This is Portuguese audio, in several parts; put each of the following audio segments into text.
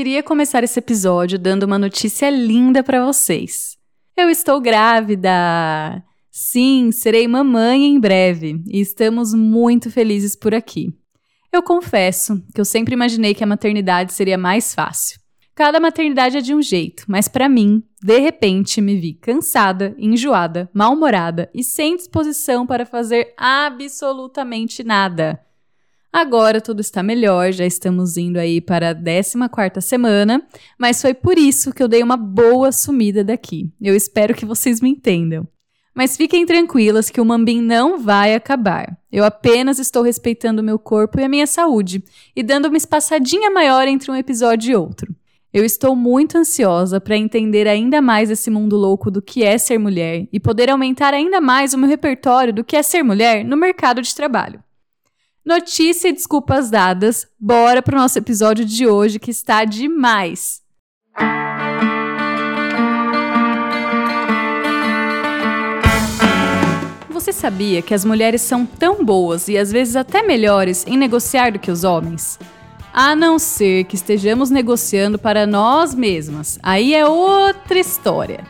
queria começar esse episódio dando uma notícia linda para vocês. Eu estou grávida! Sim, serei mamãe em breve e estamos muito felizes por aqui. Eu confesso que eu sempre imaginei que a maternidade seria mais fácil. Cada maternidade é de um jeito, mas para mim, de repente, me vi cansada, enjoada, mal-humorada e sem disposição para fazer absolutamente nada. Agora tudo está melhor, já estamos indo aí para a 14 semana, mas foi por isso que eu dei uma boa sumida daqui. Eu espero que vocês me entendam. Mas fiquem tranquilas que o Mambim não vai acabar. Eu apenas estou respeitando o meu corpo e a minha saúde e dando uma espaçadinha maior entre um episódio e outro. Eu estou muito ansiosa para entender ainda mais esse mundo louco do que é ser mulher e poder aumentar ainda mais o meu repertório do que é ser mulher no mercado de trabalho. Notícia e desculpas dadas, bora para o nosso episódio de hoje que está demais! Você sabia que as mulheres são tão boas e às vezes até melhores em negociar do que os homens? A não ser que estejamos negociando para nós mesmas, aí é outra história.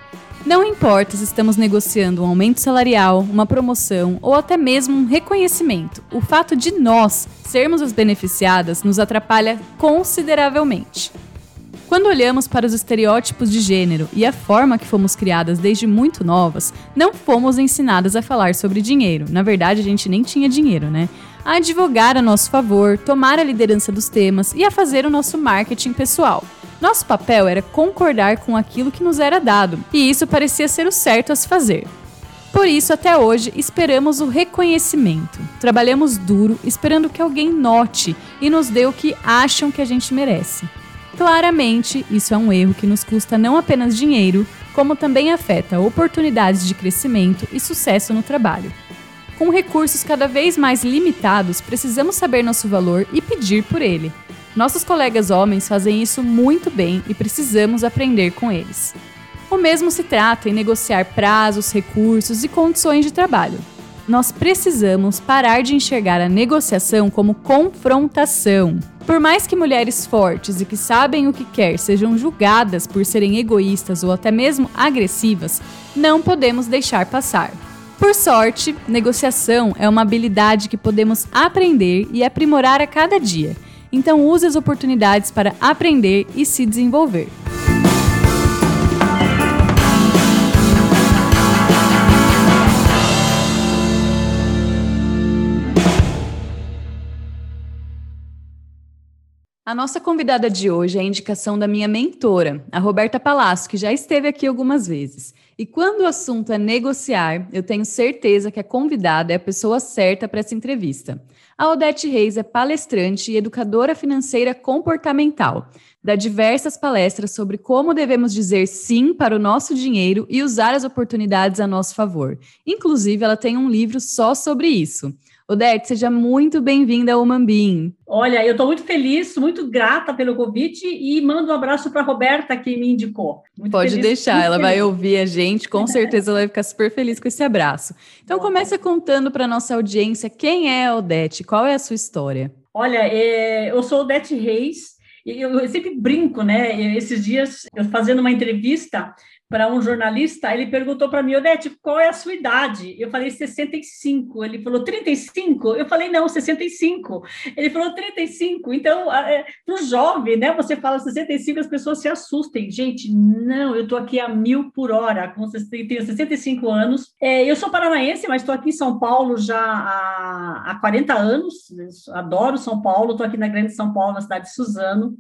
Não importa se estamos negociando um aumento salarial, uma promoção ou até mesmo um reconhecimento, o fato de nós sermos as beneficiadas nos atrapalha consideravelmente. Quando olhamos para os estereótipos de gênero e a forma que fomos criadas desde muito novas, não fomos ensinadas a falar sobre dinheiro. Na verdade, a gente nem tinha dinheiro, né? A advogar a nosso favor, tomar a liderança dos temas e a fazer o nosso marketing pessoal. Nosso papel era concordar com aquilo que nos era dado, e isso parecia ser o certo a se fazer. Por isso, até hoje, esperamos o reconhecimento. Trabalhamos duro, esperando que alguém note e nos dê o que acham que a gente merece. Claramente, isso é um erro que nos custa não apenas dinheiro, como também afeta oportunidades de crescimento e sucesso no trabalho. Com recursos cada vez mais limitados, precisamos saber nosso valor e pedir por ele. Nossos colegas homens fazem isso muito bem e precisamos aprender com eles. O mesmo se trata em negociar prazos, recursos e condições de trabalho. Nós precisamos parar de enxergar a negociação como confrontação por mais que mulheres fortes e que sabem o que quer sejam julgadas por serem egoístas ou até mesmo agressivas, não podemos deixar passar. Por sorte, negociação é uma habilidade que podemos aprender e aprimorar a cada dia. Então use as oportunidades para aprender e se desenvolver. A nossa convidada de hoje é a indicação da minha mentora, a Roberta Palácio, que já esteve aqui algumas vezes. E quando o assunto é negociar, eu tenho certeza que a convidada é a pessoa certa para essa entrevista. A Odete Reis é palestrante e educadora financeira comportamental. Dá diversas palestras sobre como devemos dizer sim para o nosso dinheiro e usar as oportunidades a nosso favor. Inclusive, ela tem um livro só sobre isso. Odete, seja muito bem-vinda ao Mambim. Olha, eu estou muito feliz, muito grata pelo convite e mando um abraço para a Roberta, que me indicou. Muito Pode feliz, deixar, ela feliz. vai ouvir a gente, com certeza ela vai ficar super feliz com esse abraço. Então, Bom. começa contando para a nossa audiência quem é a Odete, qual é a sua história? Olha, é, eu sou Odete Reis, eu, sempre brinco, né? Esses dias, eu fazendo uma entrevista, para um jornalista, ele perguntou para mim, Odete, qual é a sua idade? Eu falei 65. Ele falou 35? Eu falei, não, 65. Ele falou 35. Então, é, para o jovem, né? Você fala 65, as pessoas se assustem. Gente, não, eu estou aqui a mil por hora, com, tenho 65 anos. É, eu sou paranaense, mas estou aqui em São Paulo já há, há 40 anos. Adoro São Paulo, estou aqui na Grande São Paulo, na cidade de Suzano.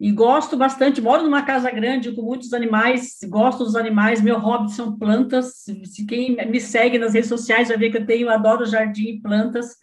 E gosto bastante, moro numa casa grande com muitos animais, gosto dos animais, meu hobby são plantas. Se quem me segue nas redes sociais vai ver que eu tenho, adoro jardim e plantas.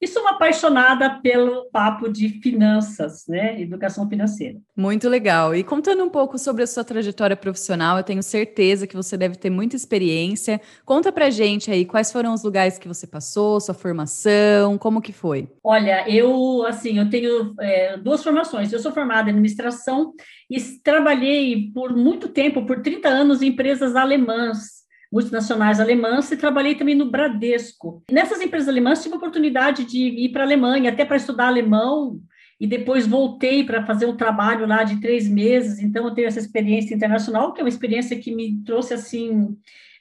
E sou uma apaixonada pelo papo de finanças, né? Educação financeira. Muito legal. E contando um pouco sobre a sua trajetória profissional, eu tenho certeza que você deve ter muita experiência. Conta pra gente aí quais foram os lugares que você passou, sua formação, como que foi? Olha, eu assim, eu tenho é, duas formações. Eu sou formada em administração e trabalhei por muito tempo, por 30 anos, em empresas alemãs multinacionais alemãs e trabalhei também no Bradesco. Nessas empresas alemãs tive a oportunidade de ir para a Alemanha, até para estudar alemão, e depois voltei para fazer um trabalho lá de três meses. Então, eu tenho essa experiência internacional, que é uma experiência que me trouxe assim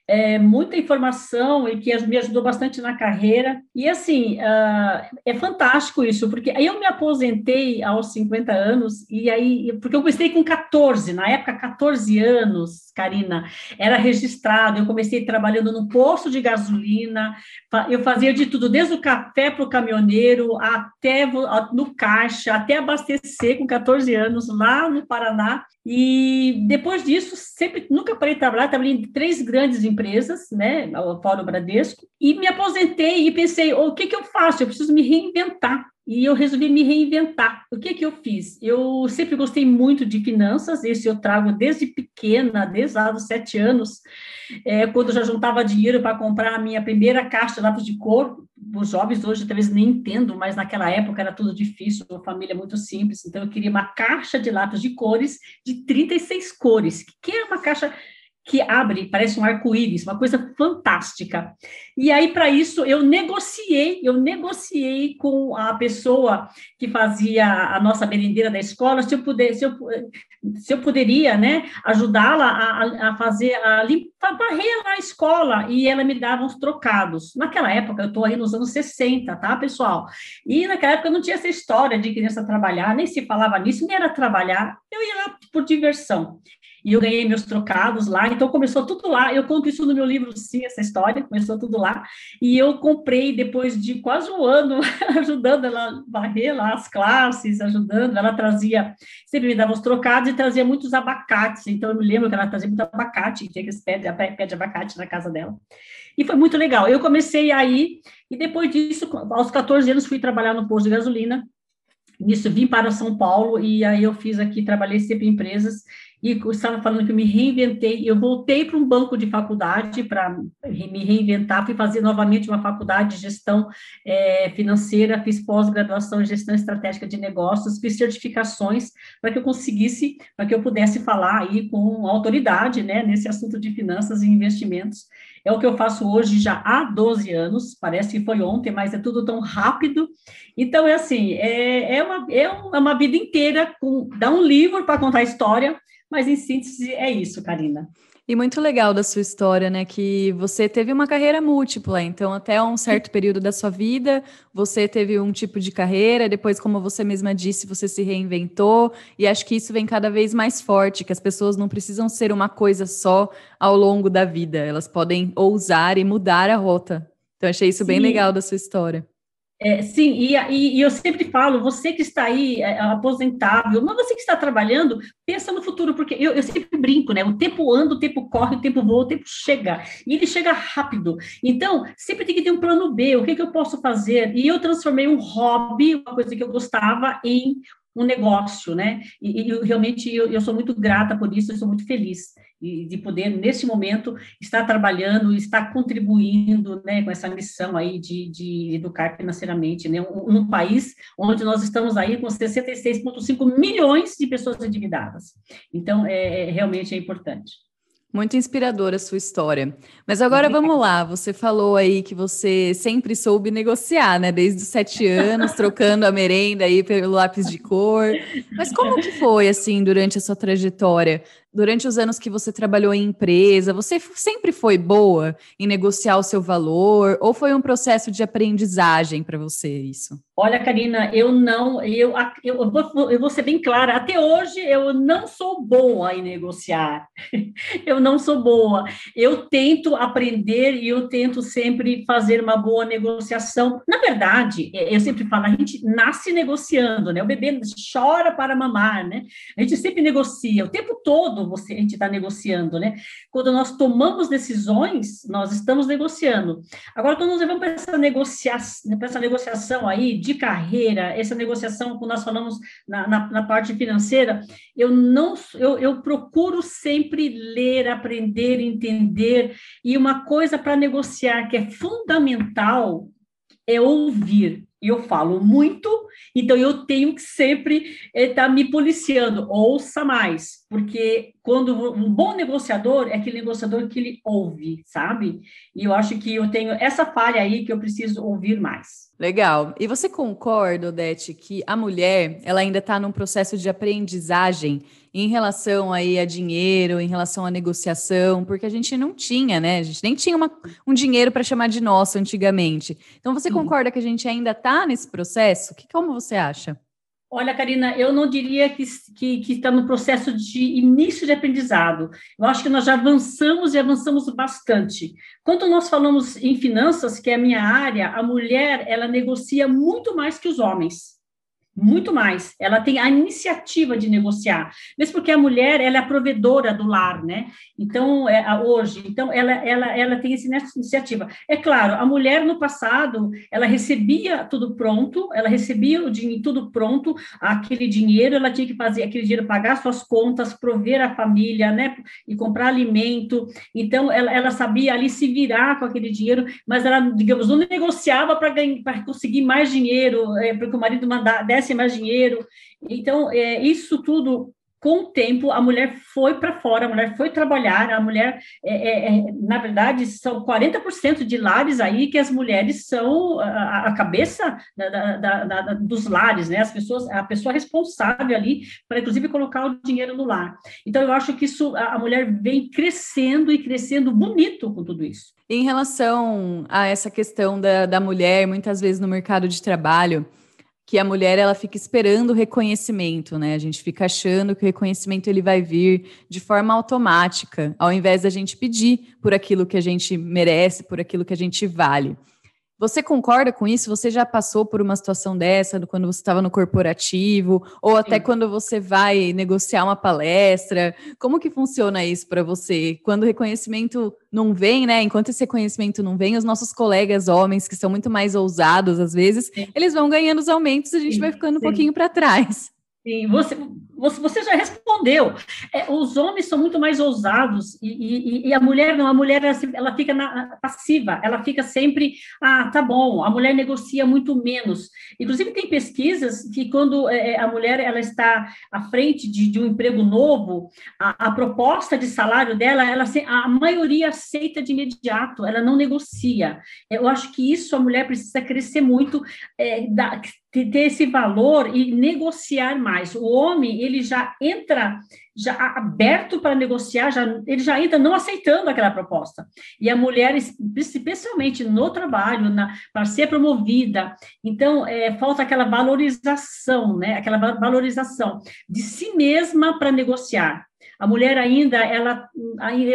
é, muita informação e que me ajudou bastante na carreira. E assim, uh, é fantástico isso, porque aí eu me aposentei aos 50 anos, e aí, porque eu comecei com 14, na época, 14 anos, Karina, era registrado. Eu comecei trabalhando no posto de gasolina, eu fazia de tudo, desde o café para o caminhoneiro, até no caixa, até abastecer com 14 anos lá no Paraná. E depois disso, sempre nunca parei de trabalhar, trabalhei em três grandes empresas, né, fora o Bradesco, e me aposentei e pensei, o que que eu faço? Eu preciso me reinventar. E eu resolvi me reinventar. O que que eu fiz? Eu sempre gostei muito de finanças, esse eu trago desde pequena, desde lá dos sete anos, é, quando eu já juntava dinheiro para comprar a minha primeira caixa de lápis de cor, os jovens hoje talvez nem entendam, mas naquela época era tudo difícil, uma família muito simples, então eu queria uma caixa de lápis de cores de 36 cores, que é uma caixa que abre, parece um arco-íris, uma coisa fantástica. E aí, para isso, eu negociei, eu negociei com a pessoa que fazia a nossa merendeira da escola, se eu puder, se eu, se eu poderia, né, ajudá-la a, a, fazer, a limpar, varrer a escola, e ela me dava uns trocados. Naquela época, eu estou aí nos anos 60, tá, pessoal? E naquela época não tinha essa história de criança trabalhar, nem se falava nisso, nem era trabalhar, eu ia lá por diversão e eu ganhei meus trocados lá, então começou tudo lá. Eu conto isso no meu livro, sim, essa história, começou tudo lá. E eu comprei depois de quase um ano ajudando ela a varrer lá as classes, ajudando. Ela trazia, sempre me dava os trocados e trazia muitos abacates. Então eu me lembro que ela trazia muito abacate, tinha que pé de, pé de abacate na casa dela. E foi muito legal. Eu comecei aí, e depois disso, aos 14 anos, fui trabalhar no posto de gasolina. Nisso, vim para São Paulo e aí eu fiz aqui, trabalhei sempre em empresas e estava falando que eu me reinventei, eu voltei para um banco de faculdade para me reinventar, fui fazer novamente uma faculdade de gestão é, financeira, fiz pós-graduação em gestão estratégica de negócios, fiz certificações para que eu conseguisse, para que eu pudesse falar aí com autoridade, né, nesse assunto de finanças e investimentos. É o que eu faço hoje já há 12 anos, parece que foi ontem, mas é tudo tão rápido. Então, é assim, é, é, uma, é uma vida inteira, com, dá um livro para contar a história, mas, em síntese, é isso, Karina. E muito legal da sua história, né? Que você teve uma carreira múltipla, então até um certo período da sua vida você teve um tipo de carreira, depois, como você mesma disse, você se reinventou, e acho que isso vem cada vez mais forte, que as pessoas não precisam ser uma coisa só ao longo da vida, elas podem ousar e mudar a rota. Então, achei isso Sim. bem legal da sua história. É, sim, e, e, e, eu sempre falo, você que está aí é, aposentável, mas você que está trabalhando, pensa no futuro, porque eu, eu, sempre brinco, né? O tempo anda, o tempo corre, o tempo voa, o tempo chega, e ele chega rápido. Então, sempre tem que ter um plano B, o que, que eu posso fazer? E eu transformei um hobby, uma coisa que eu gostava, em um negócio, né? E, e realmente eu, eu, sou muito grata por isso, eu sou muito feliz de, de poder, nesse momento, estar trabalhando, estar contribuindo né, com essa missão aí de, de educar financeiramente, né? Um, um país onde nós estamos aí com 66,5 milhões de pessoas endividadas. Então, é, é realmente é importante. Muito inspiradora a sua história. Mas agora vamos lá. Você falou aí que você sempre soube negociar, né? Desde os sete anos, trocando a merenda aí pelo lápis de cor. Mas como que foi, assim, durante a sua trajetória? Durante os anos que você trabalhou em empresa, você sempre foi boa em negociar o seu valor ou foi um processo de aprendizagem para você isso? Olha, Karina, eu não, eu, eu, vou, eu vou ser bem clara, até hoje eu não sou boa em negociar, eu não sou boa. Eu tento aprender e eu tento sempre fazer uma boa negociação. Na verdade, é, eu sempre falo, a gente nasce negociando, né? O bebê chora para mamar, né? A gente sempre negocia o tempo todo quando você, a gente está negociando, né? Quando nós tomamos decisões, nós estamos negociando. Agora, quando nós levamos para essa, negociação, para essa negociação aí de carreira, essa negociação, quando nós falamos na, na, na parte financeira, eu não, eu, eu procuro sempre ler, aprender, entender, e uma coisa para negociar que é fundamental é ouvir eu falo muito, então eu tenho que sempre estar tá me policiando, ouça mais, porque quando um bom negociador é aquele negociador que ele ouve, sabe? E eu acho que eu tenho essa falha aí que eu preciso ouvir mais. Legal. E você concorda, Odete, que a mulher ela ainda está num processo de aprendizagem em relação aí a dinheiro, em relação à negociação, porque a gente não tinha, né? A gente nem tinha uma, um dinheiro para chamar de nosso antigamente. Então, você concorda que a gente ainda está nesse processo? Que, como você acha? Olha, Karina, eu não diria que, que, que, está no processo de início de aprendizado. Eu acho que nós já avançamos e avançamos bastante. Quando nós falamos em finanças, que é a minha área, a mulher ela negocia muito mais que os homens muito mais. Ela tem a iniciativa de negociar, mesmo porque a mulher ela é a provedora do lar, né? Então é, hoje, então ela, ela, ela tem essa iniciativa. É claro, a mulher no passado ela recebia tudo pronto, ela recebia o dinheiro tudo pronto, aquele dinheiro ela tinha que fazer aquele dinheiro pagar suas contas, prover a família, né? E comprar alimento. Então ela, ela sabia ali se virar com aquele dinheiro, mas ela digamos não negociava para para conseguir mais dinheiro, é, porque o marido mandar, desse mais dinheiro. Então, é, isso tudo com o tempo, a mulher foi para fora, a mulher foi trabalhar, a mulher, é, é, é na verdade, são 40% de lares aí que as mulheres são a, a cabeça da, da, da, dos lares, né? As pessoas, a pessoa responsável ali para, inclusive, colocar o dinheiro no lar. Então, eu acho que isso, a, mulher vem crescendo e crescendo bonito com tudo isso. Em relação a essa questão da, da mulher, muitas vezes no mercado de trabalho, que a mulher ela fica esperando o reconhecimento, né? A gente fica achando que o reconhecimento ele vai vir de forma automática, ao invés da gente pedir por aquilo que a gente merece, por aquilo que a gente vale. Você concorda com isso? Você já passou por uma situação dessa quando você estava no corporativo ou até Sim. quando você vai negociar uma palestra? Como que funciona isso para você? Quando o reconhecimento não vem, né? Enquanto esse reconhecimento não vem, os nossos colegas homens que são muito mais ousados às vezes, Sim. eles vão ganhando os aumentos e a gente Sim. vai ficando um pouquinho para trás. Sim, você, você já respondeu. É, os homens são muito mais ousados e, e, e a mulher não. A mulher ela, fica na, passiva, ela fica sempre, ah, tá bom. A mulher negocia muito menos. Inclusive tem pesquisas que quando é, é a mulher ela está à frente de, de um emprego novo, a, a, proposta de salário dela, ela a maioria aceita de imediato. Ela não negocia. Eu acho que isso a mulher precisa crescer muito, é, da, ter esse valor e negociar mais. O homem, ele já entra já aberto para negociar, já, ele já entra não aceitando aquela proposta. E a mulher, especialmente no trabalho, para ser promovida, então é, falta aquela valorização, né? Aquela valorização de si mesma para negociar. A mulher ainda, ela,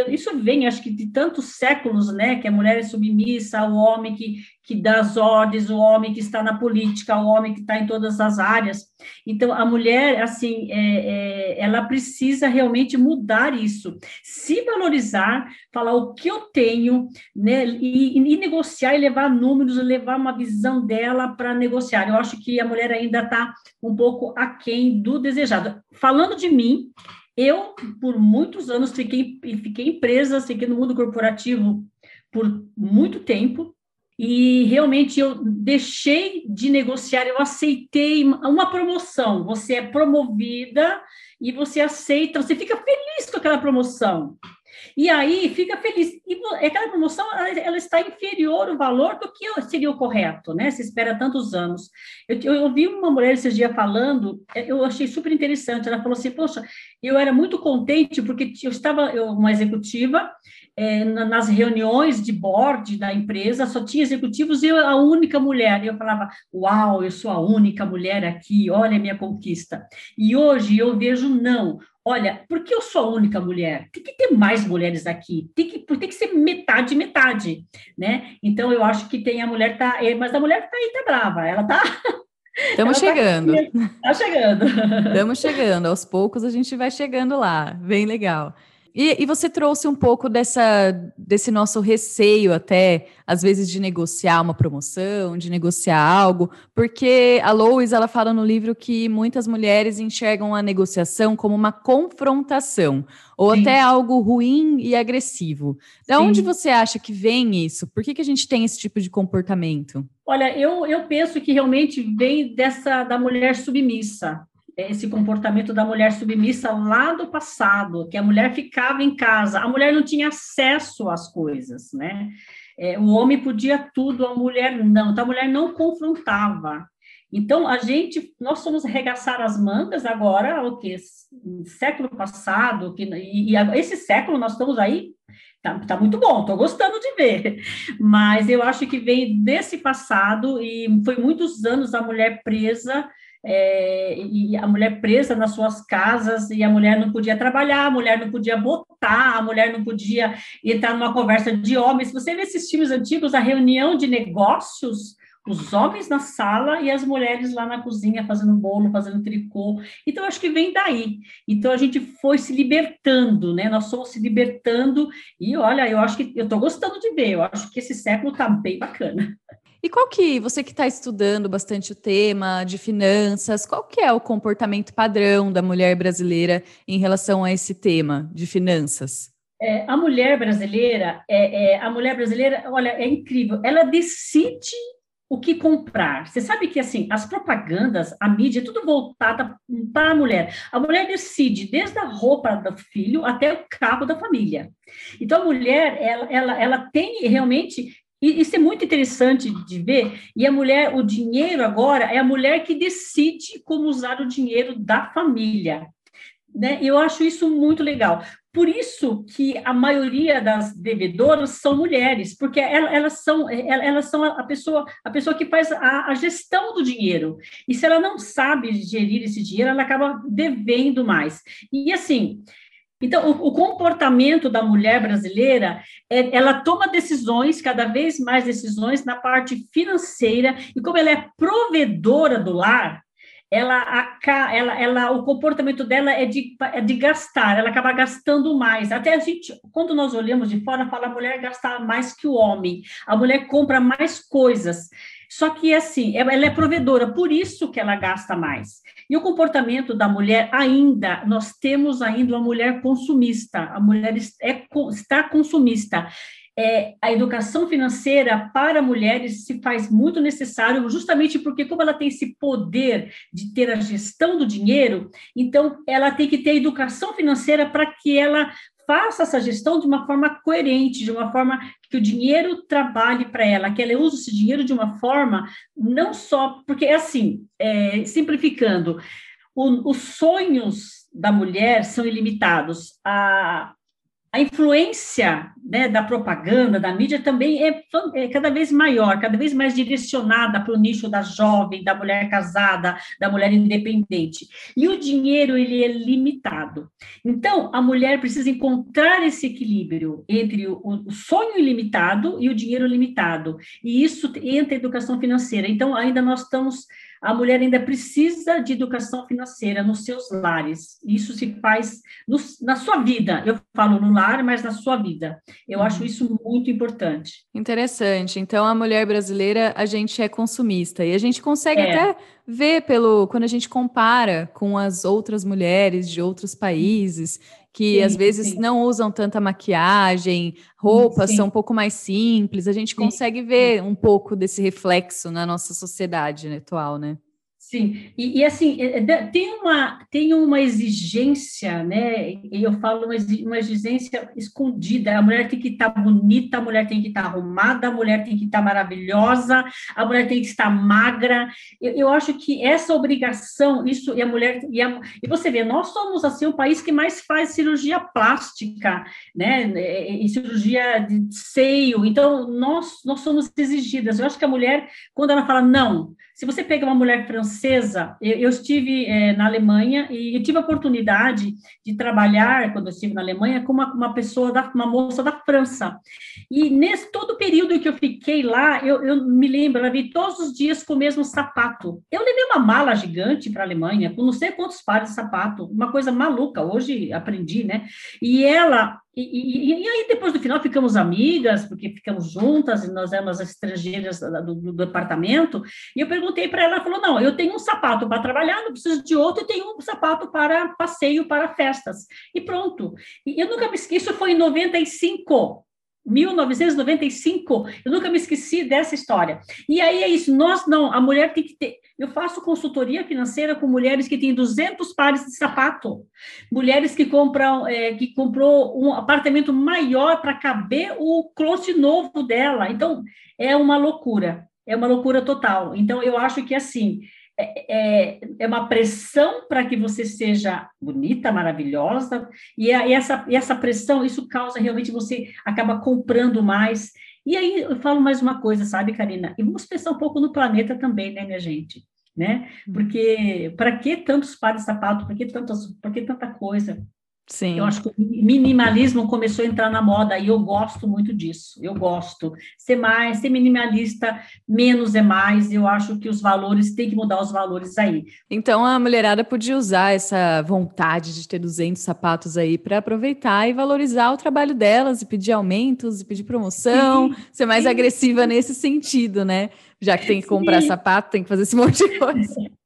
isso vem, acho que de tantos séculos, né, que a mulher é submissa, o homem que, que dá as ordens, o homem que está na política, o homem que está em todas as áreas. Então, a mulher, assim, é, é, ela precisa realmente mudar isso, se valorizar, falar o que eu tenho, né, e, e negociar e levar números, levar uma visão dela para negociar. Eu acho que a mulher ainda está um pouco aquém do desejado. Falando de mim, eu, por muitos anos, fiquei, fiquei presa, fiquei no mundo corporativo por muito tempo, e realmente eu deixei de negociar, eu aceitei uma promoção. Você é promovida e você aceita, você fica feliz com aquela promoção. E aí fica feliz. E aquela promoção ela, está inferior ao valor do que seria o correto, né? Se espera tantos anos. Eu, eu ouvi uma mulher esses dias falando, eu achei super interessante. Ela falou assim: Poxa, eu era muito contente porque eu estava eu, uma executiva é, nas reuniões de board da empresa, só tinha executivos e eu a única mulher. E eu falava: Uau, eu sou a única mulher aqui, olha a minha conquista. E hoje eu vejo não olha, por que eu sou a única mulher? Tem que ter mais mulheres aqui, tem que, tem que ser metade, metade, né? Então, eu acho que tem a mulher, tá, é, mas a mulher tá aí, tá brava, ela tá... Estamos chegando. Está chegando. Estamos chegando. Aos poucos a gente vai chegando lá. Bem legal. E, e, você trouxe um pouco dessa, desse nosso receio até, às vezes, de negociar uma promoção, de negociar algo, porque a Lois, ela fala no livro que muitas mulheres enxergam a negociação como uma confrontação, ou Sim. até algo ruim e agressivo. Da onde você acha que vem isso? Por que, que a gente tem esse tipo de comportamento? Olha, eu, eu penso que realmente vem dessa da mulher submissa, esse comportamento da mulher submissa lá do passado, que a mulher ficava em casa, a mulher não tinha acesso às coisas, né? É, o homem podia tudo, a mulher não. Então, a mulher não confrontava. Então, a gente, nós somos arregaçar as mangas agora, o que? Século passado, que, e, e esse século nós estamos aí, tá, tá muito bom, estou gostando de ver, mas eu acho que vem desse passado e foi muitos anos a mulher presa é, e a mulher presa nas suas casas, e a mulher não podia trabalhar, a mulher não podia botar, a mulher não podia entrar numa conversa de homens. Você vê esses filmes antigos, a reunião de negócios, os homens na sala e as mulheres lá na cozinha fazendo bolo, fazendo tricô. Então, acho que vem daí. Então, a gente foi se libertando, né? Nós fomos se libertando, e olha, eu acho que eu estou gostando de ver, eu acho que esse século está bem bacana. E qual que, você que está estudando bastante o tema de finanças, qual que é o comportamento padrão da mulher brasileira em relação a esse tema de finanças? É, a mulher brasileira, é, é, a mulher brasileira, olha, é incrível, ela decide o que comprar. Você sabe que assim, as propagandas, a mídia, é tudo voltada para a mulher. A mulher decide desde a roupa do filho até o carro da família. Então a mulher, ela, ela, ela tem realmente e isso é muito interessante de ver. E a mulher, o dinheiro agora é a mulher que decide como usar o dinheiro da família. Né? Eu acho isso muito legal. Por isso que a maioria das devedoras são mulheres, porque elas são, elas são a pessoa, a pessoa que faz a, a, gestão do dinheiro. E se ela não sabe gerir esse dinheiro, ela acaba devendo mais. E assim, então, o, o, comportamento da mulher brasileira, é, ela toma decisões, cada vez mais decisões na parte financeira, e como ela é provedora do lar, ela, ela, ela, o comportamento dela é de, é de gastar, ela acaba gastando mais. Até a gente, quando nós olhamos de fora, fala a mulher gasta mais que o homem, a mulher compra mais coisas. Só que, assim, ela é provedora, por isso que ela gasta mais. E o comportamento da mulher ainda, nós temos ainda uma mulher consumista, a mulher é, está consumista. É, a educação financeira para mulheres se faz muito necessário, justamente porque, como ela tem esse poder de ter a gestão do dinheiro, então ela tem que ter educação financeira para que ela faça essa gestão de uma forma coerente, de uma forma que o dinheiro trabalhe para ela, que ela use esse dinheiro de uma forma não só porque é assim, é, simplificando, o, os sonhos da mulher são ilimitados. A, a influência né, da propaganda, da mídia, também é, é, cada vez maior, cada vez mais direcionada para o nicho da jovem, da mulher casada, da mulher independente. E o dinheiro, ele é limitado. Então, a mulher precisa encontrar esse equilíbrio entre o, o sonho ilimitado e o dinheiro limitado. E isso entra a educação financeira. Então, ainda nós estamos a mulher ainda precisa de educação financeira nos seus lares. Isso se faz no, na sua vida. Eu falo no lar, mas na sua vida. Eu acho uhum. isso muito importante. Interessante. Então, a mulher brasileira, a gente é consumista e a gente consegue é. até ver pelo quando a gente compara com as outras mulheres de outros países que sim, às vezes sim. não usam tanta maquiagem, roupas sim. são um pouco mais simples, a gente consegue ver um pouco desse reflexo na nossa sociedade atual, né? Sim, e, e, assim, é, é, tem uma, tem uma exigência, né? E eu falo uma, exigência escondida. A mulher tem que estar tá bonita, a mulher tem que estar tá arrumada, a mulher tem que estar tá maravilhosa, a mulher tem que estar magra. Eu, eu, acho que essa obrigação, isso, e a mulher, e, a, e você vê, nós somos assim o país que mais faz cirurgia plástica, né? E cirurgia de seio. Então, nós, nós somos exigidas. Eu acho que a mulher, quando ela fala não, se você pega uma mulher francesa, eu, eu estive é, na Alemanha e eu tive a oportunidade de trabalhar, quando eu estive na Alemanha, com uma, uma pessoa, da, uma moça da França. E nesse todo o período que eu fiquei lá, eu, eu me lembro, ela veio todos os dias com o mesmo sapato. Eu levei uma mala gigante para a Alemanha, com não sei quantos pares de sapato, uma coisa maluca. Hoje aprendi, né? E ela e, e, e, aí, depois do final, ficamos amigas, porque ficamos juntas, e nós éramos as estrangeiras do, do, departamento, e eu perguntei para ela, ela falou, não, eu tenho um sapato para trabalhar, não preciso de outro, e tenho um sapato para passeio, para festas, e pronto. E eu nunca me esqueço, foi em 95, 1995. Eu nunca me esqueci dessa história. E aí é isso, nós não, a mulher tem que ter. Eu faço consultoria financeira com mulheres que têm 200 pares de sapato, mulheres que compram, é, que comprou um apartamento maior para caber o closet novo dela. Então, é uma loucura, é uma loucura total. Então, eu acho que assim, é, é, é uma pressão para que você seja bonita, maravilhosa, e, a, e, essa, e essa pressão, isso causa realmente você acaba comprando mais. E aí eu falo mais uma coisa, sabe, Karina? E vamos pensar um pouco no planeta também, né, minha gente? Né? Hum. Porque para que tantos pares de sapato? Para que, tantas, para que tanta coisa? Sim. Eu acho que o minimalismo começou a entrar na moda e eu gosto muito disso. Eu gosto. Ser mais, ser minimalista, menos é mais. Eu acho que os valores, tem que mudar os valores aí. Então a mulherada podia usar essa vontade de ter 200 sapatos aí para aproveitar e valorizar o trabalho delas e pedir aumentos e pedir promoção, sim, ser mais sim. agressiva nesse sentido, né? Já que tem que comprar sim. sapato, tem que fazer esse monte de coisa.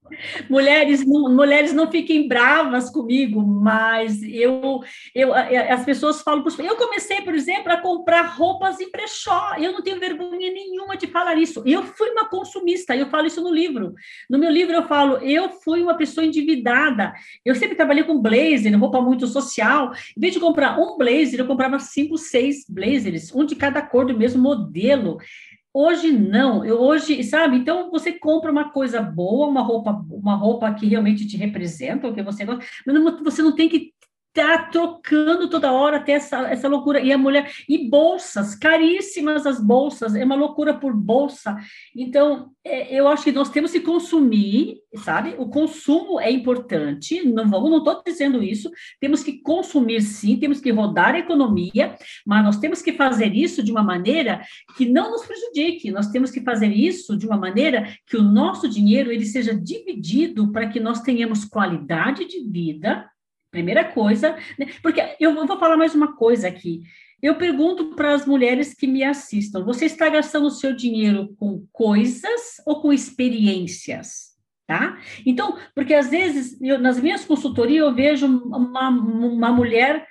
Mulheres não, mulheres não fiquem bravas comigo, mas eu, eu as pessoas falam, eu comecei, por exemplo, a comprar roupas em brechó, eu não tenho vergonha nenhuma de falar isso. Eu fui uma consumista, eu falo isso no livro. No meu livro eu falo, eu fui uma pessoa endividada. Eu sempre trabalhei com blazer, roupa muito social. Em vez de comprar um blazer, eu comprava cinco, seis blazers, um de cada cor do mesmo modelo. Hoje não, eu hoje, sabe? Então você compra uma coisa boa, uma roupa, uma roupa que realmente te representa, o que você gosta, mas não, você não tem que tá trocando toda hora até essa, essa loucura. E a mulher, e bolsas, caríssimas as bolsas, é uma loucura por bolsa. Então, é, eu acho que nós temos que consumir, sabe? O consumo é importante, não vamos, não estou dizendo isso, temos que consumir sim, temos que rodar a economia, mas nós temos que fazer isso de uma maneira que não nos prejudique, nós temos que fazer isso de uma maneira que o nosso dinheiro ele seja dividido para que nós tenhamos qualidade de vida, Primeira coisa, né? porque eu vou falar mais uma coisa aqui. Eu pergunto para as mulheres que me assistam: você está gastando o seu dinheiro com coisas ou com experiências? Tá? Então, porque às vezes, eu, nas minhas consultorias, eu vejo uma, uma mulher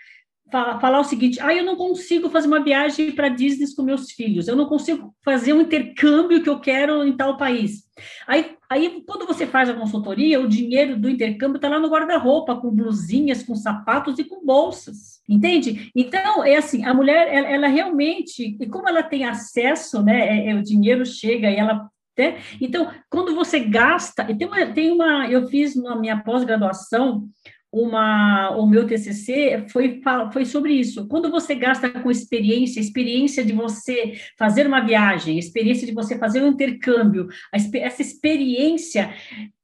falar o seguinte: ah, eu não consigo fazer uma viagem para Disney com meus filhos, eu não consigo fazer um intercâmbio que eu quero em tal país. Aí, aí quando você faz a consultoria, o dinheiro do intercâmbio está lá no guarda-roupa, com blusinhas, com sapatos e com bolsas, entende? Então, é assim: a mulher, ela, ela realmente, e como ela tem acesso, né, é, é, o dinheiro chega e ela né? Então, quando você gasta, tem uma, tem uma, eu fiz na minha pós-graduação uma, o meu TCC foi, foi sobre isso. Quando você gasta com experiência, experiência de você fazer uma viagem, experiência de você fazer um intercâmbio, essa experiência,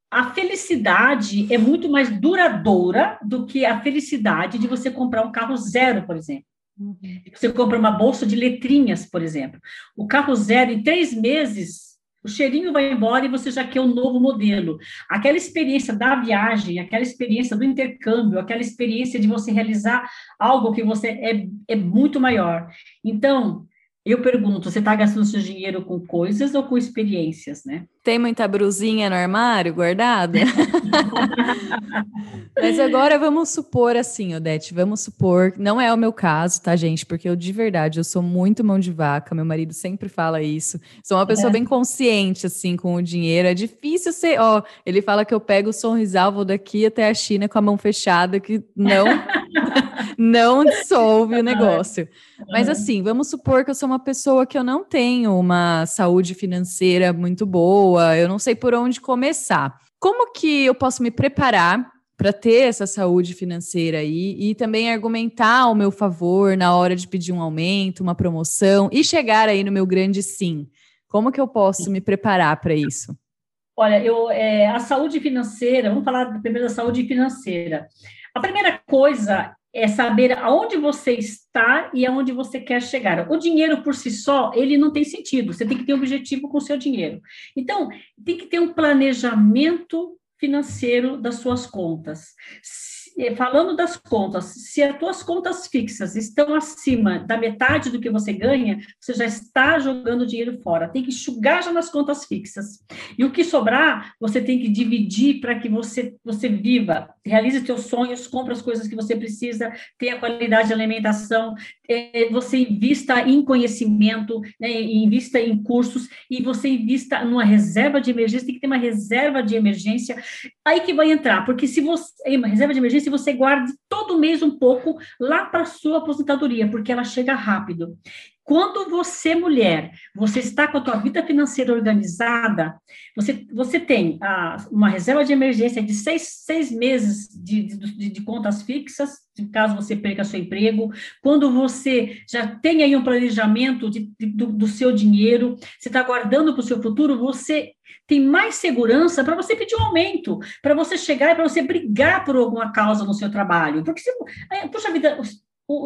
a felicidade é muito mais duradoura do que a felicidade de você comprar um carro zero, por exemplo. Uhum. Você compra uma bolsa de letrinhas, por exemplo. O carro zero, em três meses, o cheirinho vai embora e você já quer um novo modelo. Aquela experiência da viagem, aquela experiência do intercâmbio, aquela experiência de você realizar algo que você é, é muito maior. Então, eu pergunto, você está gastando seu dinheiro com coisas ou com experiências, né? Tem muita brusinha no armário guardada? Mas agora vamos supor assim, Odete, vamos supor, não é o meu caso, tá, gente? Porque eu de verdade, eu sou muito mão de vaca, meu marido sempre fala isso. Sou uma pessoa é. bem consciente, assim, com o dinheiro. É difícil ser, ó, ele fala que eu pego o sorrisal, vou daqui até a China com a mão fechada, que não, não dissolve o negócio. Mas assim, vamos supor que eu sou uma pessoa que eu não tenho uma saúde financeira muito boa, eu não sei por onde começar. Como que eu posso me preparar para ter essa saúde financeira aí e também argumentar ao meu favor na hora de pedir um aumento, uma promoção e chegar aí no meu grande sim? Como que eu posso me preparar para isso? Olha, eu, é, a saúde financeira, vamos falar primeiro da saúde financeira. A primeira coisa é saber aonde você está e aonde você quer chegar. O dinheiro por si só, ele não tem sentido. Você tem que ter um objetivo com o seu dinheiro. Então, tem que ter um planejamento financeiro das suas contas. Eh, falando das contas, se as tuas contas fixas estão acima da metade do que você ganha, você já está jogando dinheiro fora. Tem que enxugar já nas contas fixas. E o que sobrar, você tem que dividir para que você, você viva, realize seus sonhos, compre as coisas que você precisa, tenha qualidade de alimentação, é, você invista em conhecimento, né, invista em cursos e você invista numa reserva de emergência, tem que ter uma reserva de emergência, aí que vai entrar, porque se você, uma reserva de emergência, você guarde todo mês um pouco lá para sua aposentadoria, porque ela chega rápido. Quando você, mulher, você está com a tua vida financeira organizada, você, você tem ah, uma reserva de emergência de seis, seis meses de, de, de, contas fixas, caso você perca seu emprego, quando você já tem aí um planejamento de, do, do seu dinheiro, você está guardando para o seu futuro, você tem mais segurança para você pedir um aumento, para você chegar e para você brigar por alguma causa no seu trabalho. Porque, se, puxa vida,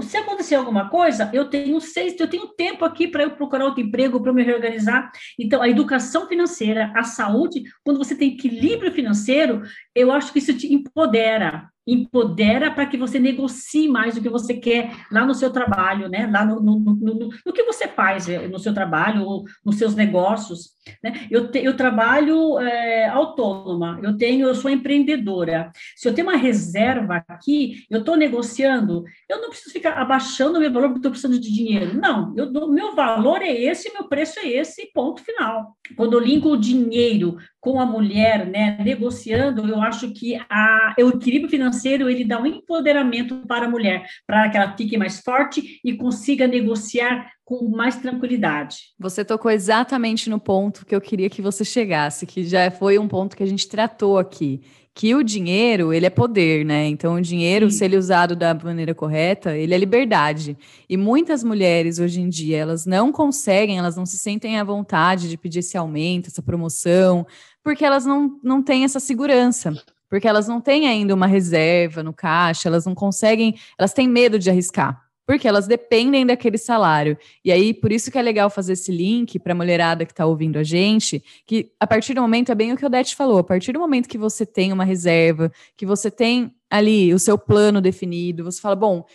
se acontecer alguma coisa, eu tenho seis, eu tenho tempo aqui para eu procurar outro emprego, para me reorganizar. Então, a educação financeira, a saúde, quando você tem equilíbrio financeiro, eu acho que isso te empodera empodera para que você negocie mais o que você quer lá no seu trabalho, né? Lá no, no, no, no que você faz eh, no seu trabalho ou nos seus negócios. Né? Eu, te, eu trabalho é, autônoma, eu tenho, eu sou empreendedora. Se eu tenho uma reserva aqui, eu estou negociando, eu não preciso ficar abaixando o meu valor porque estou precisando de dinheiro. Não, eu dou, meu valor é esse, meu preço é esse, ponto final. Quando eu linko o dinheiro com a mulher, né, negociando, eu acho que a, o equilíbrio financeiro ele dá um empoderamento para a mulher, para que ela fique mais forte e consiga negociar com mais tranquilidade. Você tocou exatamente no ponto que eu queria que você chegasse, que já foi um ponto que a gente tratou aqui, que o dinheiro, ele é poder, né? Então, o dinheiro, Sim. se ele é usado da maneira correta, ele é liberdade. E muitas mulheres, hoje em dia, elas não conseguem, elas não se sentem à vontade de pedir esse aumento, essa promoção, porque elas não, não têm essa segurança. Porque elas não têm ainda uma reserva no caixa, elas não conseguem, elas têm medo de arriscar porque elas dependem daquele salário. E aí, por isso que é legal fazer esse link para a mulherada que está ouvindo a gente, que a partir do momento, é bem o que o Dete falou, a partir do momento que você tem uma reserva, que você tem ali o seu plano definido, você fala, bom,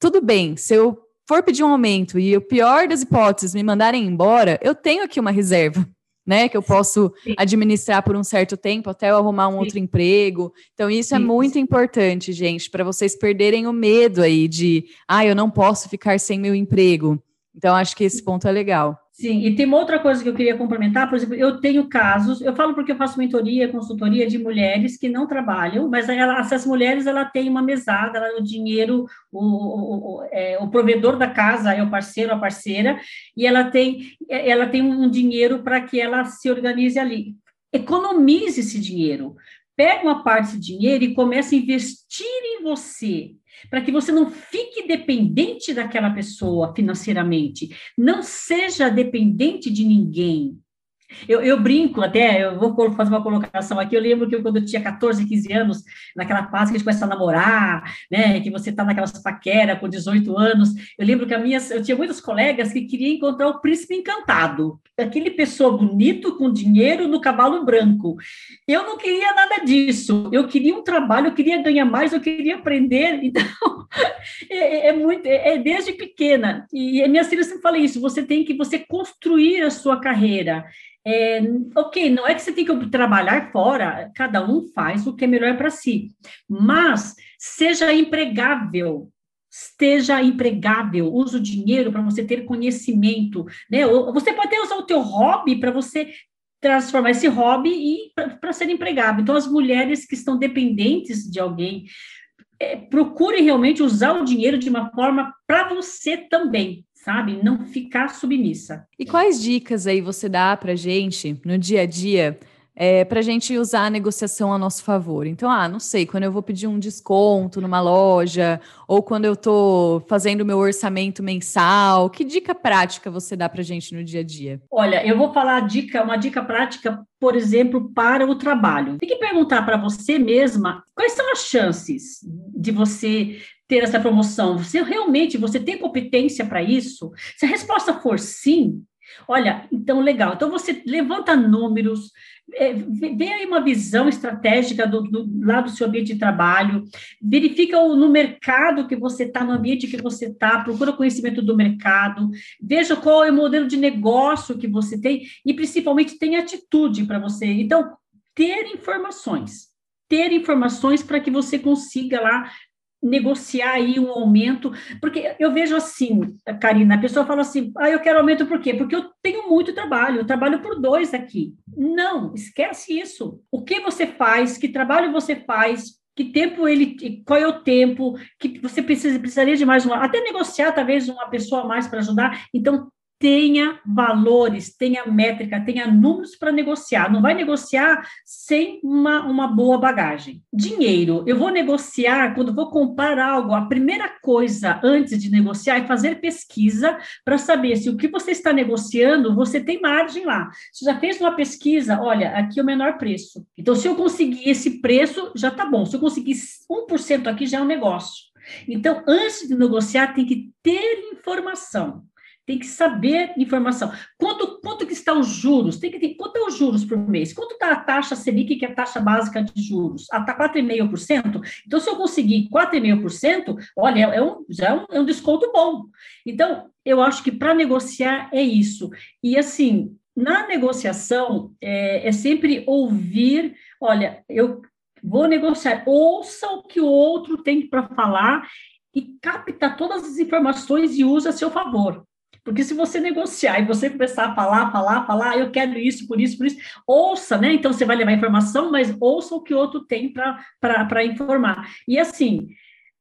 tudo bem, se eu for pedir um aumento e o pior das hipóteses me mandarem embora, eu tenho aqui uma reserva né? Que eu posso Sim. administrar por um certo tempo até eu arrumar um Sim. outro emprego. Então, isso é muito importante, gente, para vocês perderem o medo aí de, ah, eu não posso ficar sem meu emprego. Então, acho que esse ponto é legal. Sim, e tem uma outra coisa que eu queria complementar, por exemplo, eu tenho casos, eu falo porque eu faço mentoria, consultoria de mulheres que não trabalham, mas ela, essas mulheres, ela tem uma mesada, ela, o dinheiro, o, o, é, o provedor da casa é o parceiro, a parceira, e ela tem, ela tem um dinheiro para que ela se organize ali. Economize esse dinheiro, pega uma parte desse dinheiro e comece a investir em você, para que você não fique dependente daquela pessoa financeiramente, não seja dependente de ninguém. Eu, eu, brinco até, eu vou fazer uma colocação aqui. Eu lembro que quando eu tinha 14, 15 anos, naquela fase que a gente começa a namorar, né? Que você está naquelas paquera com 18 anos. Eu lembro que a minha, eu tinha muitos colegas que queriam encontrar o príncipe encantado, aquele pessoa bonito com dinheiro no cavalo branco. Eu não queria nada disso. Eu queria um trabalho, eu queria ganhar mais, eu queria aprender. Então, é, é muito, é, é desde pequena. E a minha filha sempre fala isso. Você tem que você construir a sua carreira. É, ok, não é que você tem que trabalhar fora, cada um faz o que é melhor para si, mas seja empregável, esteja empregável, use o dinheiro para você ter conhecimento, né? Você pode até usar o teu hobby para você transformar esse hobby e para ser empregável. Então, as mulheres que estão dependentes de alguém, é, procure realmente usar o dinheiro de uma forma para você também, sabe? Não ficar submissa. E quais dicas aí você dá para gente no dia a dia é, para a gente usar a negociação a nosso favor? Então, ah, não sei, quando eu vou pedir um desconto numa loja ou quando eu estou fazendo meu orçamento mensal, que dica prática você dá para a gente no dia a dia? Olha, eu vou falar dica, uma dica prática, por exemplo, para o trabalho. Tem que perguntar para você mesma quais são as chances de você ter essa promoção? Você realmente você tem competência para isso? Se a resposta for sim, Olha, então legal. Então você levanta números, é, vê aí uma visão estratégica do, do, lá do seu ambiente de trabalho, verifica o, no mercado que você está, no ambiente que você está, procura conhecimento do mercado, veja qual é o modelo de negócio que você tem e principalmente tem atitude para você. Então, ter informações. Ter informações para que você consiga lá negociar aí um aumento, porque eu vejo assim, Karina, a pessoa fala assim, ah, eu quero aumento por quê? Porque eu tenho muito trabalho, eu trabalho por dois aqui. Não, esquece isso. O que você faz, que trabalho você faz, que tempo ele, qual é o tempo, que você precisa, precisaria de mais uma, até negociar talvez uma pessoa a mais para ajudar. Então, tenha valores, tenha métrica, tenha números para negociar. Não vai negociar sem uma, uma boa bagagem. Dinheiro, eu vou negociar quando vou comprar algo. A primeira coisa antes de negociar é fazer pesquisa para saber se o que você está negociando, você tem margem lá. Você já fez uma pesquisa, olha, aqui é o menor preço. Então, se eu conseguir esse preço, já está bom. Se eu conseguir 1% aqui, já é um negócio. Então, antes de negociar, tem que ter informação tem que saber informação. Quanto, quanto que estão os juros? Tem que ter, quanto é os juros por mês? Quanto está a taxa Selic, que é a taxa básica de juros? Ah, está 4,5%? Então, se eu conseguir 4,5%, olha, é um, já é um, é um desconto bom. Então, eu acho que para negociar é isso. E, assim, na negociação, é, é sempre ouvir, olha, eu vou negociar, ouça o que o outro tem para falar e capta todas as informações e usa a seu favor. Porque se você negociar e você começar a falar, falar, falar, eu quero isso, por isso, por isso, ouça, né? Então você vai levar informação, mas ouça o que o outro tem para informar. E assim,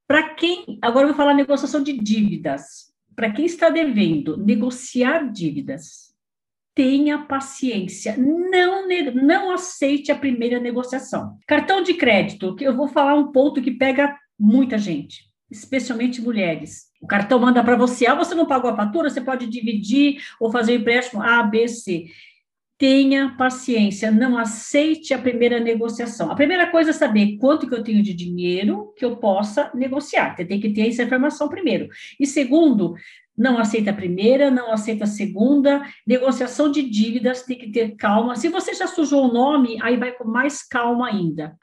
para quem. Agora eu vou falar negociação de dívidas. Para quem está devendo, negociar dívidas. Tenha paciência, não, não aceite a primeira negociação. Cartão de crédito, que eu vou falar um ponto que pega muita gente especialmente mulheres. O cartão manda para você, ah, você não pagou a fatura, você pode dividir ou fazer o empréstimo A, B, C. Tenha paciência, não aceite a primeira negociação. A primeira coisa é saber quanto que eu tenho de dinheiro que eu possa negociar. Você tem que ter essa informação primeiro. E segundo, não aceita a primeira, não aceita a segunda. Negociação de dívidas tem que ter calma. Se você já sujou o nome, aí vai com mais calma ainda.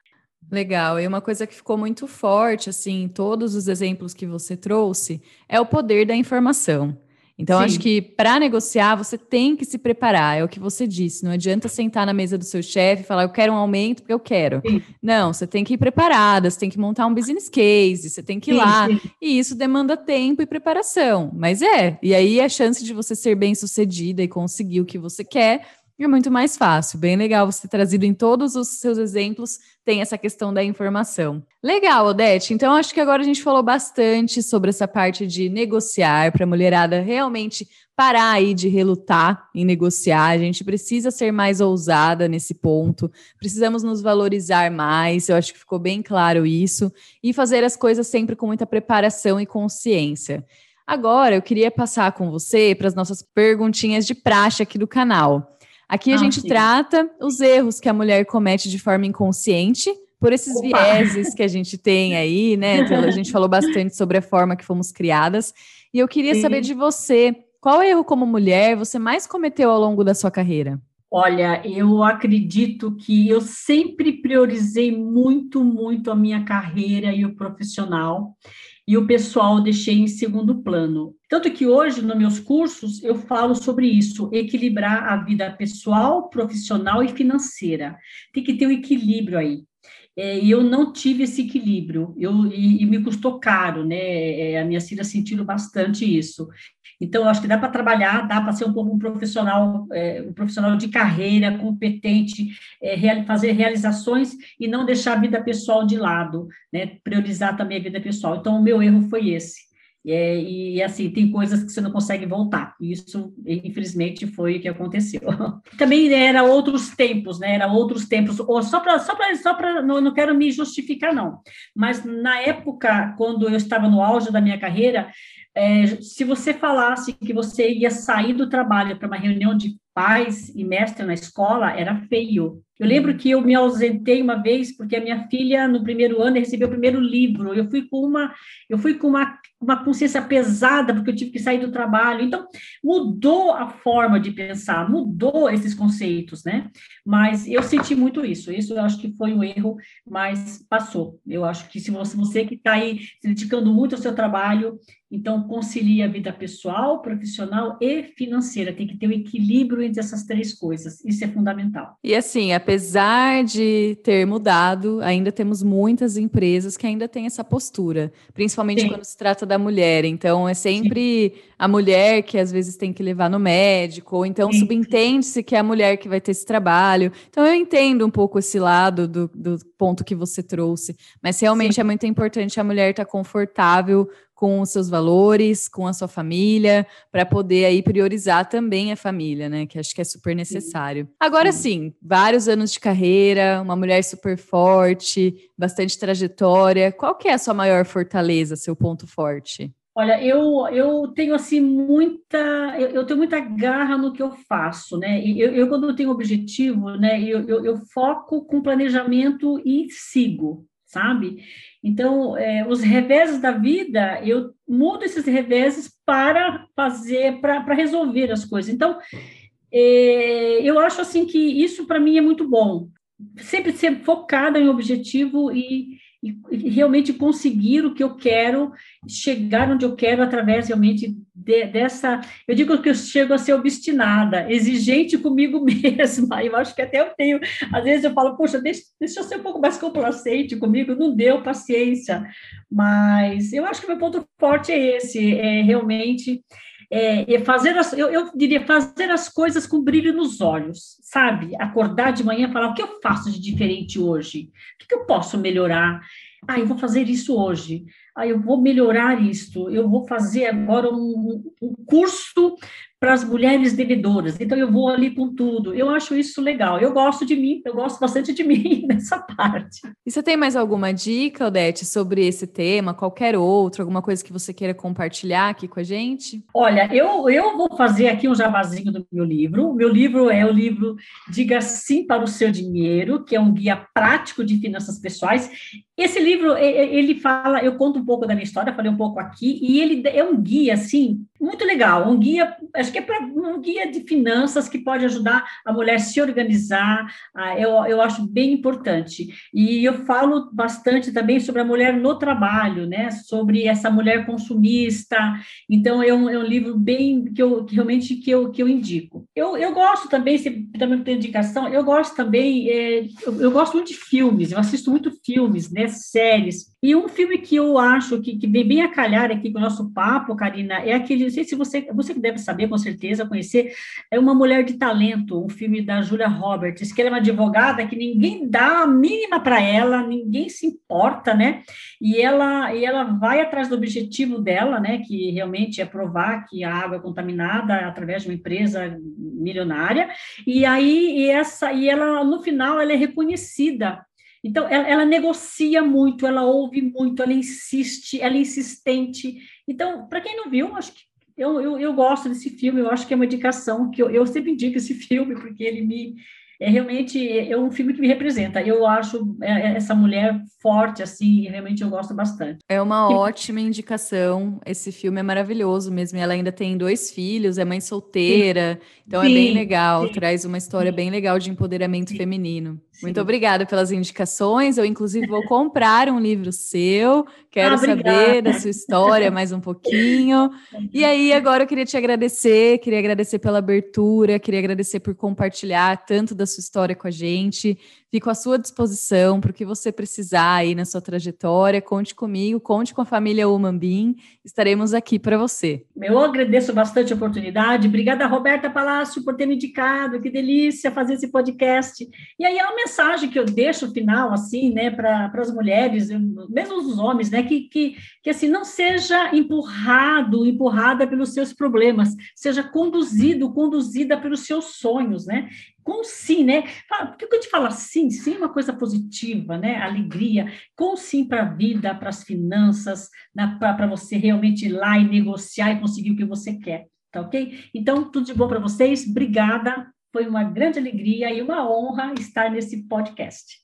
Legal. E uma coisa que ficou muito forte, assim, em todos os exemplos que você trouxe, é o poder da informação. Então, Sim. acho que para negociar, você tem que se preparar. É o que você disse. Não adianta sentar na mesa do seu chefe e falar, eu quero um aumento porque eu quero. Sim. Não, você tem que ir preparada, você tem que montar um business case, você tem que ir sim, lá. E isso demanda tempo e preparação. Mas é. E aí a chance de você ser bem sucedida e conseguir o que você quer é muito mais fácil. Bem legal você ter trazido em todos os seus exemplos, tem essa questão da informação. Legal, Odete. Então, acho que agora a gente falou bastante sobre essa parte de negociar para a mulherada realmente parar aí de relutar em negociar. A gente precisa ser mais ousada nesse ponto. Precisamos nos valorizar mais. Eu acho que ficou bem claro isso. E fazer as coisas sempre com muita preparação e consciência. Agora, eu queria passar com você para as nossas perguntinhas de praxe aqui do canal. Aqui a ah, gente sim. trata os erros que a mulher comete de forma inconsciente, por esses Opa. vieses que a gente tem aí, né? A gente falou bastante sobre a forma que fomos criadas. E eu queria sim. saber de você, qual erro como mulher você mais cometeu ao longo da sua carreira? Olha, eu acredito que eu sempre priorizei muito, muito a minha carreira e o profissional e o pessoal deixei em segundo plano. Tanto que hoje, nos meus cursos, eu falo sobre isso, equilibrar a vida pessoal, profissional e financeira. Tem que ter um equilíbrio aí. É, e eu não tive esse equilíbrio, eu, e, e me custou caro, né? É, a minha filha sentiram bastante isso. Então, acho que dá para trabalhar, dá para ser um, um profissional, é, um profissional de carreira, competente, é, real, fazer realizações e não deixar a vida pessoal de lado, né? Priorizar também a vida pessoal. Então, o meu erro foi esse. É, e assim, tem coisas que você não consegue voltar. Isso, infelizmente, foi o que aconteceu. Também era outros tempos, né? Era outros tempos. Ou só para, só para, só para, não, não quero me justificar, não. Mas na época, quando eu estava no auge da minha carreira, é, se você falasse que você ia sair do trabalho para uma reunião de pais e mestre na escola, era feio Eu lembro que eu me ausentei uma vez porque a minha filha no primeiro ano recebeu o primeiro livro. Eu fui com uma, eu fui com uma, uma consciência pesada porque eu tive que sair do trabalho. Então mudou a forma de pensar, mudou esses conceitos, né? Mas eu senti muito isso. Isso eu acho que foi um erro, mas passou. Eu acho que se você, você que está aí se dedicando muito ao seu trabalho, então, concilia a vida pessoal, profissional e financeira. Tem que ter um equilíbrio entre essas três coisas. Isso é fundamental. E assim, apesar de ter mudado, ainda temos muitas empresas que ainda têm essa postura, principalmente Sim. quando se trata da mulher. Então, é sempre Sim. a mulher que às vezes tem que levar no médico, ou então subentende-se que é a mulher que vai ter esse trabalho. Então, eu entendo um pouco esse lado do, do ponto que você trouxe, mas realmente Sim. é muito importante a mulher estar confortável com os seus valores, com a sua família, para poder aí priorizar também a família, né? Que acho que é super necessário. Agora sim, vários anos de carreira, uma mulher super forte, bastante trajetória. Qual que é a sua maior fortaleza, seu ponto forte? Olha, eu, eu tenho assim muita, eu, eu, tenho muita garra no que eu faço, né? Eu, eu quando eu tenho objetivo, né? Eu, eu, eu foco com planejamento e sigo, sabe? Então, é, os reveses da vida, eu mudo esses reveses para fazer, para resolver as coisas. Então, é, eu acho assim que isso para mim é muito bom. Sempre ser focada em objetivo e, e, realmente conseguir o que eu quero, chegar onde eu quero através realmente de, dessa. Eu digo que eu chego a ser obstinada, exigente comigo mesma. Eu acho que até eu tenho, às vezes eu falo, poxa, deixa, deixa eu ser um pouco mais complacente comigo, não deu paciência. Mas eu acho que meu ponto forte é esse, é realmente é, é fazer as, eu, eu, diria fazer as coisas com brilho nos olhos, sabe? Acordar de manhã e falar o que eu faço de diferente hoje, o que, que eu posso melhorar. Ah, eu vou fazer isso hoje. Ah, eu vou melhorar isto. Eu vou fazer agora um, um curso para as mulheres devedoras. Então, eu vou ali com tudo. Eu acho isso legal. Eu gosto de mim, eu gosto bastante de mim nessa parte. E você tem mais alguma dica, Odete, sobre esse tema, qualquer outro, alguma coisa que você queira compartilhar aqui com a gente? Olha, eu, eu vou fazer aqui um jabazinho do meu livro. O meu livro é o livro Diga Sim para o Seu Dinheiro, que é um guia prático de finanças pessoais. Esse livro, ele fala, eu conto um pouco da minha história, falei um pouco aqui, e ele é um guia, assim, muito legal, um guia, acho que é para um guia de finanças que pode ajudar a mulher se organizar, eu, eu acho bem importante. E eu falo bastante também sobre a mulher no trabalho, né, sobre essa mulher consumista, então é um, é um livro bem, que eu, que realmente que eu, que eu indico. Eu, eu gosto também, se também tem indicação, eu gosto também, é, eu, eu gosto muito de filmes, eu assisto muito filmes, né, séries. E um filme que eu acho que, que vem bem a calhar aqui com o nosso papo, Karina, é aquele, não sei se você, você deve saber, com certeza, conhecer, é Uma Mulher de Talento, um filme da Julia Roberts, que ela é uma advogada que ninguém dá a mínima para ela, ninguém se importa, né? E ela, e ela vai atrás do objetivo dela, né? Que realmente é provar que a água é contaminada através de uma empresa milionária, e aí e essa, e ela, no final, ela é reconhecida então, ela, ela, negocia muito, ela ouve muito, ela insiste, ela é insistente. Então, para quem não viu, acho que eu, eu, eu, gosto desse filme, eu acho que é uma indicação que eu, eu sempre indico esse filme, porque ele me, é realmente é um filme que me representa. Eu acho é, é, essa mulher forte, assim, realmente eu gosto bastante. É uma e... ótima indicação. Esse filme é maravilhoso mesmo. Ela ainda tem dois filhos, é mãe solteira, sim. então sim, é bem legal. Sim. Traz uma história bem legal de empoderamento feminino. Muito obrigada pelas indicações. Eu, inclusive, vou comprar um livro seu. Quero ah, saber da sua história mais um pouquinho. E aí, agora eu queria te agradecer, queria agradecer pela abertura, queria agradecer por compartilhar tanto da sua história com a gente. Fico à sua disposição para o que você precisar aí na sua trajetória. Conte comigo, conte com a família Umambim. Estaremos aqui para você. Eu agradeço bastante a oportunidade. Obrigada, Roberta Palácio, por ter me indicado. Que delícia fazer esse podcast. E aí é uma mensagem que eu deixo final, assim, né, para as mulheres, mesmo os homens, né, que, que, que assim, não seja empurrado, empurrada pelos seus problemas, seja conduzido, conduzida pelos seus sonhos, né? Com sim, né? Porque quando a gente fala sim, sim é uma coisa positiva, né? Alegria, com sim para a vida, para as finanças, para você realmente ir lá e negociar e conseguir o que você quer, tá ok? Então, tudo de bom para vocês, obrigada, Foi uma grande alegria e uma honra estar nesse podcast.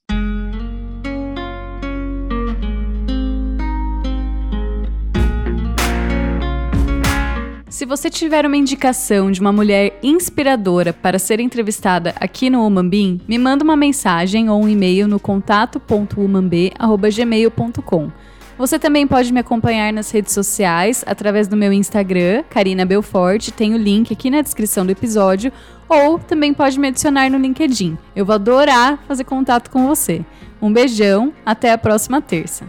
Se você tiver uma indicação de uma mulher inspiradora para ser entrevistada aqui no Umambim, me manda uma mensagem ou um e-mail no contato.umambê.gmail.com. Você também pode me acompanhar nas redes sociais através do meu Instagram, Karina Belfort, tem o link aqui na descrição do episódio, ou também pode me adicionar no LinkedIn. Eu vou adorar fazer contato com você. Um beijão, até a próxima terça.